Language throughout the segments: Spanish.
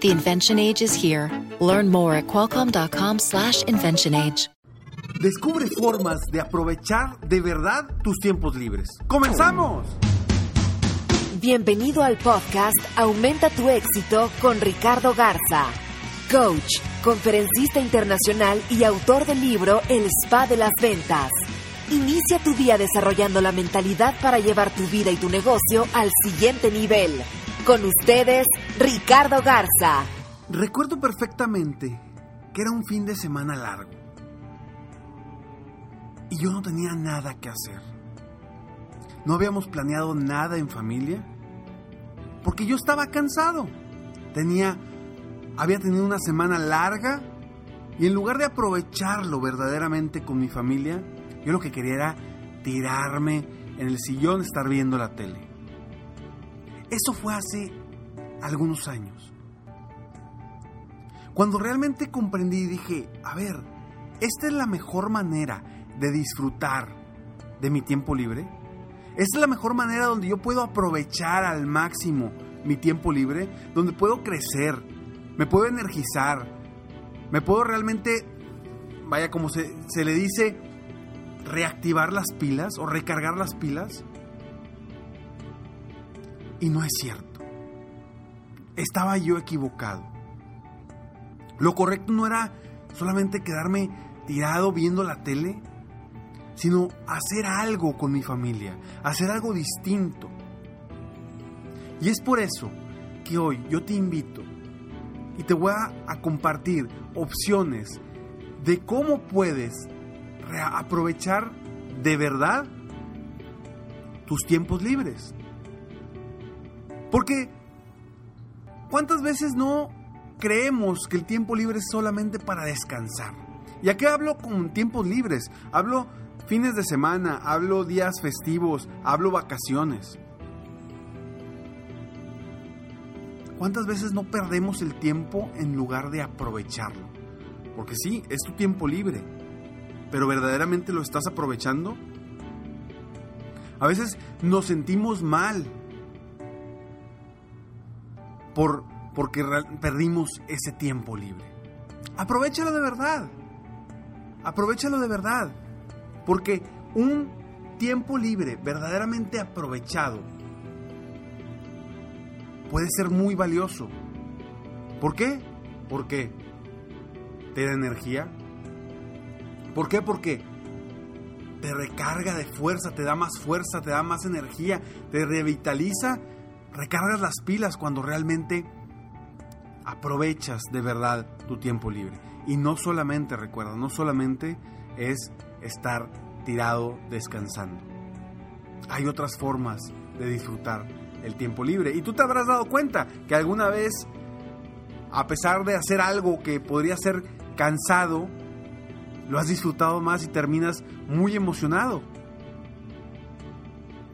The invention age is here. Learn more at qualcomm.com/slash invention age. Descubre formas de aprovechar de verdad tus tiempos libres. ¡Comenzamos! Bienvenido al podcast Aumenta tu éxito con Ricardo Garza, coach, conferencista internacional y autor del libro El Spa de las Ventas. Inicia tu día desarrollando la mentalidad para llevar tu vida y tu negocio al siguiente nivel. Con ustedes, Ricardo Garza. Recuerdo perfectamente que era un fin de semana largo. Y yo no tenía nada que hacer. No habíamos planeado nada en familia. Porque yo estaba cansado. Tenía había tenido una semana larga y en lugar de aprovecharlo verdaderamente con mi familia, yo lo que quería era tirarme en el sillón, estar viendo la tele. Eso fue hace algunos años. Cuando realmente comprendí y dije, a ver, esta es la mejor manera de disfrutar de mi tiempo libre. Esta es la mejor manera donde yo puedo aprovechar al máximo mi tiempo libre, donde puedo crecer, me puedo energizar, me puedo realmente, vaya como se, se le dice, reactivar las pilas o recargar las pilas. Y no es cierto. Estaba yo equivocado. Lo correcto no era solamente quedarme tirado viendo la tele, sino hacer algo con mi familia, hacer algo distinto. Y es por eso que hoy yo te invito y te voy a, compartir opciones de cómo puedes aprovechar de verdad tus tiempos libres. Porque, ¿cuántas veces no creemos que el tiempo libre es solamente para descansar? ¿Y a qué hablo con tiempos libres? Hablo fines de semana, hablo días festivos, hablo vacaciones. ¿Cuántas veces no perdemos el tiempo en lugar de aprovecharlo? Porque sí, es tu tiempo libre, pero ¿verdaderamente lo estás aprovechando? A veces nos sentimos mal por, porque perdimos ese tiempo libre. Aprovechalo de verdad. Aprovechalo de verdad. Porque un tiempo libre verdaderamente aprovechado puede ser muy valioso. ¿Por qué? Porque te da energía. ¿Por qué? Porque te recarga de fuerza, te da más fuerza, te da más energía, te revitaliza, recargas las pilas cuando realmente aprovechas de verdad tu tiempo libre. Y no solamente, recuerda, no solamente es estar tirado descansando. Hay otras formas de disfrutar el tiempo libre. Y tú te habrás dado cuenta que alguna vez, a pesar de hacer algo que podría ser cansado, lo has disfrutado más y terminas muy emocionado.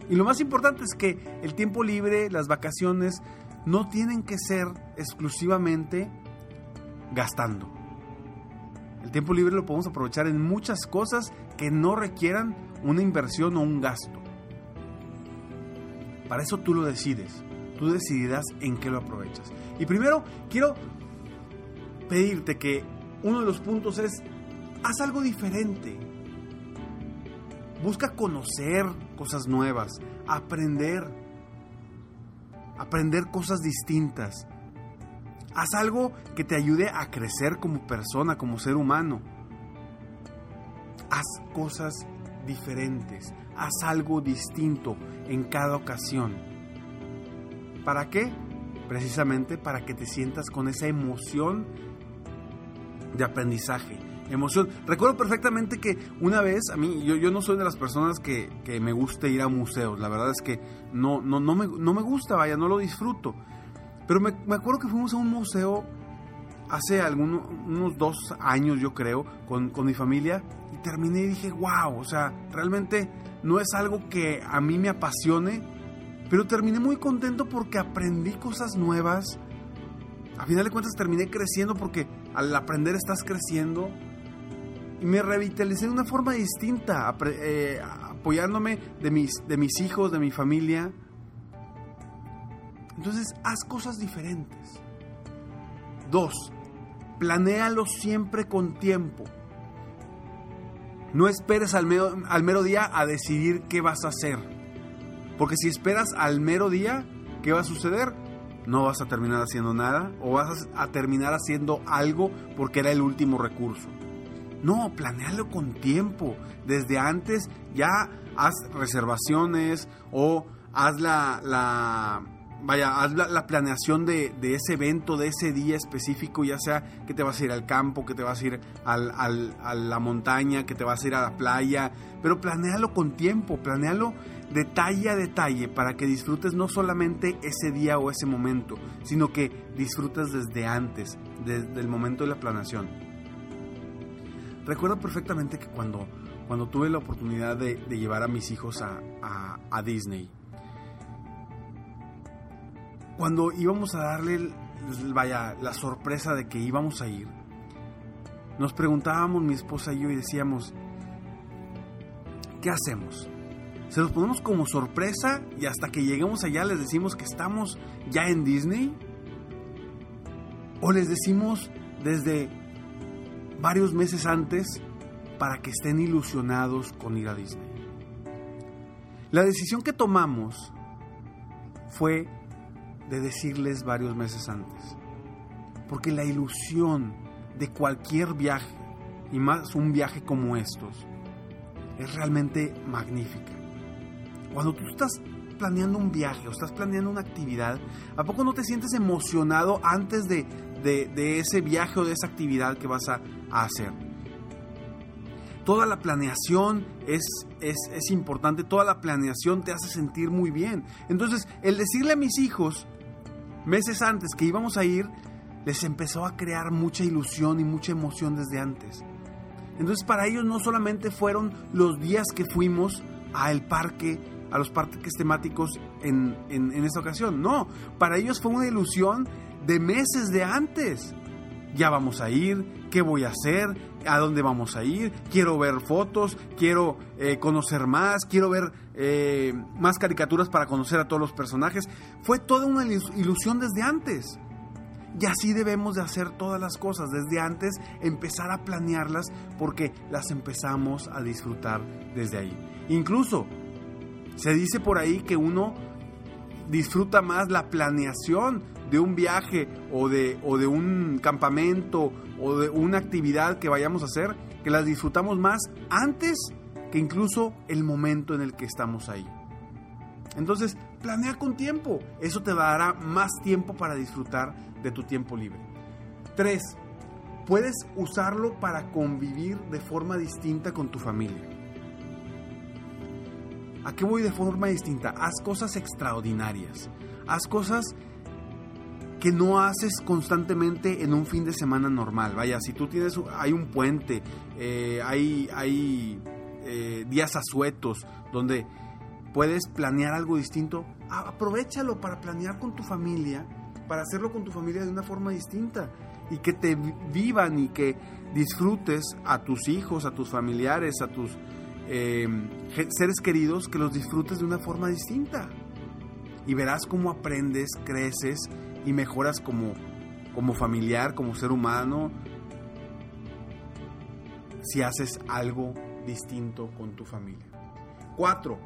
Y lo más importante es que el tiempo libre, las vacaciones, no tienen que ser exclusivamente gastando. El tiempo libre lo podemos aprovechar en muchas cosas que no requieran una inversión o un gasto. Para eso tú lo decides. Tú decidirás en qué lo aprovechas. Y primero quiero pedirte que uno de los puntos es, haz algo diferente. Busca conocer cosas nuevas, aprender, aprender cosas distintas. Haz algo que te ayude a crecer como persona, como ser humano. Haz cosas diferentes haz algo distinto en cada ocasión. ¿Para qué? Precisamente para que te sientas con esa emoción de aprendizaje. Emoción. Recuerdo perfectamente que una vez, a mí, yo, yo no soy de las personas que, me gusta ir a museos. La verdad es que no, no, no, me, no me gusta, vaya, no lo disfruto. Pero me, me acuerdo que fuimos a un museo hace algunos unos dos años, yo creo, con, con mi familia y terminé y dije, wow, o sea, realmente no es algo que a mí me apasione, pero terminé muy contento porque aprendí cosas nuevas. A final de cuentas terminé creciendo porque al aprender estás creciendo. Me revitalicé de una forma distinta, eh, apoyándome de mis, de mis hijos, de mi familia. Entonces, haz cosas diferentes. Dos, planéalo siempre con tiempo. No esperes al mero, al mero día a decidir qué vas a hacer. Porque si esperas al mero día, ¿qué va a suceder? No vas a terminar haciendo nada o vas a terminar haciendo algo porque era el último recurso. No, planealo con tiempo. Desde antes ya haz reservaciones o haz la, la vaya, haz la, planeación de, ese evento, de ese día específico, ya sea que te vas a ir al campo, que te vas a ir a la montaña, que te vas a ir a la playa, pero planealo con tiempo, planealo detalle a detalle para que disfrutes no solamente ese día o ese momento, sino que disfrutes desde antes, desde el momento de la planeación. Recuerdo perfectamente que cuando, cuando tuve la oportunidad de, llevar a mis hijos a Disney, cuando íbamos a darle, vaya, la sorpresa de que íbamos a ir, nos preguntábamos mi esposa y yo y decíamos, ¿qué hacemos? ¿Se los ponemos como sorpresa y hasta que lleguemos allá les decimos que estamos ya en Disney? ¿O les decimos desde varios meses antes para que estén ilusionados con ir a Disney? La decisión que tomamos fue de decirles varios meses antes. Porque la ilusión de cualquier viaje, y más un viaje como estos, es realmente magnífica. Cuando tú estás planeando un viaje o estás planeando una actividad, ¿a poco no te sientes emocionado antes de, ese viaje o de esa actividad que vas a, hacer? Toda la planeación es, es, importante, toda la planeación te hace sentir muy bien. Entonces, el decirle a mis hijos meses antes que íbamos a ir, les empezó a crear mucha ilusión y mucha emoción desde antes. Entonces para ellos no solamente fueron los días que fuimos al parque, a los parques temáticos en, en, en esta ocasión, no, para ellos fue una ilusión de meses de antes. Ya vamos a ir, qué voy a hacer, a dónde vamos a ir, quiero ver fotos, quiero eh, conocer más, quiero ver eh, más caricaturas para conocer a todos los personajes. Fue toda una ilusión desde antes. Y así debemos de hacer todas las cosas desde antes, empezar a planearlas porque las empezamos a disfrutar desde ahí. Incluso se dice por ahí que uno disfruta más la planeación de un viaje o de, o de un campamento o de una actividad que vayamos a hacer, que las disfrutamos más antes que incluso el momento en el que estamos ahí. Entonces, planea con tiempo. Eso te dará más tiempo para disfrutar de tu tiempo libre. 3. Puedes usarlo para convivir de forma distinta con tu familia. ¿A qué voy de forma distinta? Haz cosas extraordinarias. Haz cosas que no haces constantemente en un fin de semana normal. Vaya, si tú tienes, hay un puente, eh, hay, hay eh, días asuetos donde puedes planear algo distinto, aprovechalo para planear con tu familia, para hacerlo con tu familia de una forma distinta y que te vivan y que disfrutes a tus hijos, a tus familiares, a tus eh, seres queridos, que los disfrutes de una forma distinta. Y verás cómo aprendes, creces y mejoras como, como familiar, como ser humano, si haces algo distinto con tu familia. Cuatro,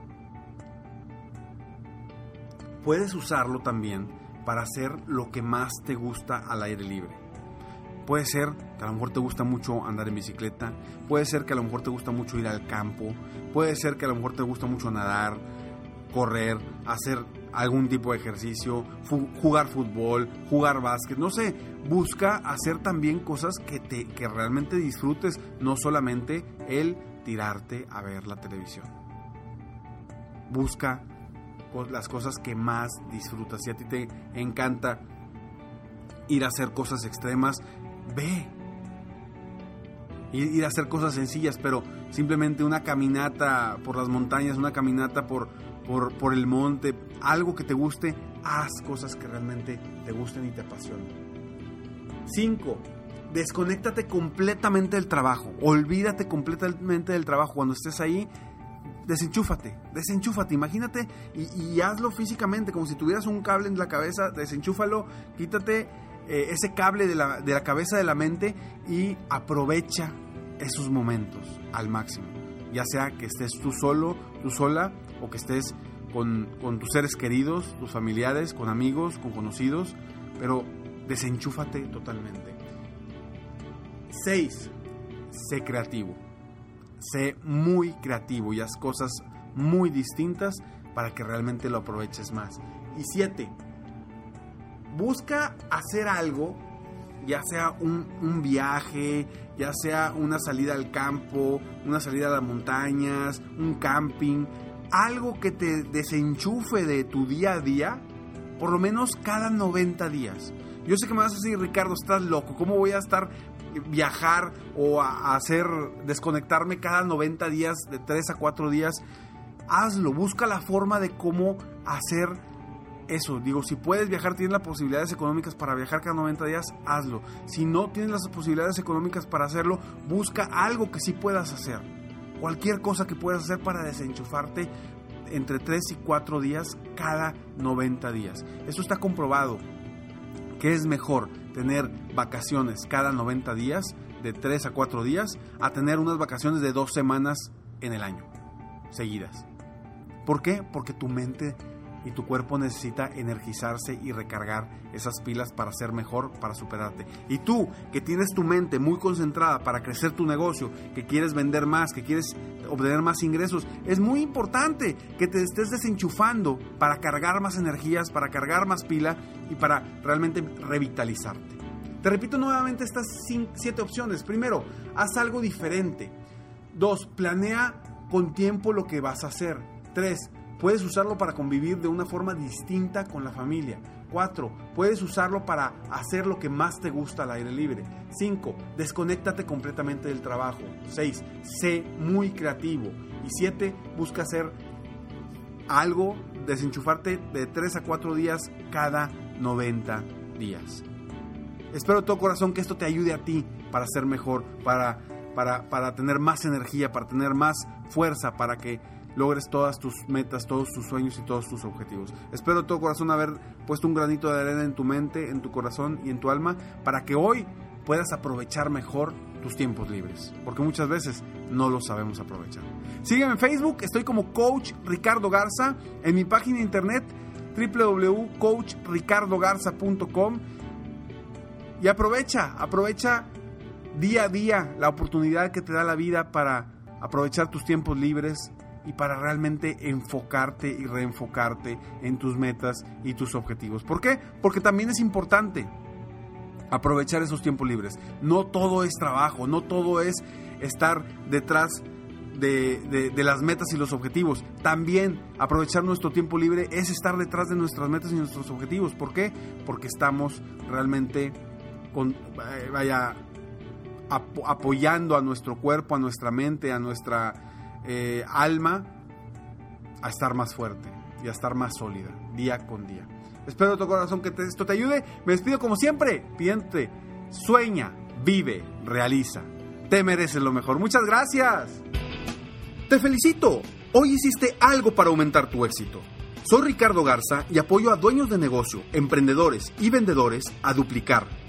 puedes usarlo también para hacer lo que más te gusta al aire libre. Puede ser que a lo mejor te gusta mucho andar en bicicleta, puede ser que a lo mejor te gusta mucho ir al campo, puede ser que a lo mejor te gusta mucho nadar, correr, hacer algún tipo de ejercicio, jugar fútbol, jugar básquet, no sé, busca hacer también cosas que, te, que realmente disfrutes, no solamente el tirarte a ver la televisión. Busca las cosas que más disfrutas. Si a ti te encanta ir a hacer cosas extremas, ve. Ir, a hacer cosas sencillas, pero simplemente una caminata por las montañas, una caminata por, por, por el monte, algo que te guste, haz cosas que realmente te gusten y te apasionen. 5. Desconéctate completamente del trabajo. Olvídate completamente del trabajo. Cuando estés ahí, desenchúfate, desenchúfate, imagínate y, hazlo físicamente, como si tuvieras un cable en la cabeza, desenchúfalo, quítate eh, ese cable de la, de la cabeza de la mente y aprovecha esos momentos al máximo. Ya sea que estés tú solo, tú sola, o que estés con, tus seres queridos, tus familiares, con amigos, con conocidos, pero desenchúfate totalmente. 6. Sé creativo sé muy creativo y haz cosas muy distintas para que realmente lo aproveches más. Y siete, busca hacer algo, ya sea un, viaje, ya sea una salida al campo, una salida a las montañas, un camping, algo que te desenchufe de tu día a día, por lo menos cada 90 días. Yo sé que me vas a decir, Ricardo, estás loco, ¿cómo voy a estar viajar o a hacer desconectarme cada 90 días, de 3 a 4 días, hazlo, busca la forma de cómo hacer eso. Digo, si puedes viajar, tienes las posibilidades económicas para viajar cada 90 días, hazlo. Si no tienes las posibilidades económicas para hacerlo, busca algo que sí puedas hacer. Cualquier cosa que puedas hacer para desenchufarte entre 3 y 4 días cada 90 días. Eso está comprobado. ¿Qué es mejor? tener vacaciones cada 90 días, de 3 a 4 días, a tener unas vacaciones de 2 semanas en el año, seguidas. ¿Por qué? Porque tu mente y tu cuerpo necesita energizarse y recargar esas pilas para ser mejor, para superarte. Y tú, que tienes tu mente muy concentrada para crecer tu negocio, que quieres vender más, que quieres obtener más ingresos, es muy importante que te estés desenchufando para cargar más energías, para cargar más pila y para realmente revitalizarte. Te repito nuevamente estas siete opciones. Primero, haz algo diferente. Dos, planea con tiempo lo que vas a hacer. Tres, Puedes usarlo para convivir de una forma distinta con la familia. 4. Puedes usarlo para hacer lo que más te gusta al aire libre. 5. Desconéctate completamente del trabajo. 6. Sé muy creativo. Y 7. Busca hacer algo, desenchufarte de 3 a 4 días cada 90 días. Espero de todo corazón que esto te ayude a ti para ser mejor, para, para, para tener más energía, para tener más fuerza, para que logres todas tus metas, todos tus sueños y todos tus objetivos. Espero de todo corazón haber puesto un granito de arena en tu mente, en tu corazón y en tu alma para que hoy puedas aprovechar mejor tus tiempos libres, porque muchas veces no los sabemos aprovechar. Sígueme en Facebook, estoy como Coach Ricardo Garza, en mi página de internet www.coachricardogarza.com y aprovecha, aprovecha día a día la oportunidad que te da la vida para aprovechar tus tiempos libres, y para realmente enfocarte y reenfocarte en tus metas y tus objetivos. ¿Por qué? Porque también es importante aprovechar esos tiempos libres. No todo es trabajo, no todo es estar detrás de, las metas y los objetivos. También aprovechar nuestro tiempo libre es estar detrás de nuestras metas y nuestros objetivos. ¿Por qué? Porque estamos realmente con, eh, vaya, apoyando a nuestro cuerpo, a nuestra mente, a nuestra eh, alma a estar más fuerte y a estar más sólida día con día. Espero de tu corazón que esto te ayude. Me despido como siempre, pidiente, sueña, vive, realiza. Te mereces lo mejor. Muchas gracias. Te felicito. Hoy hiciste algo para aumentar tu éxito. Soy Ricardo Garza y apoyo a dueños de negocio, emprendedores y vendedores a duplicar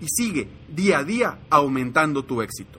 y sigue día a día aumentando tu éxito.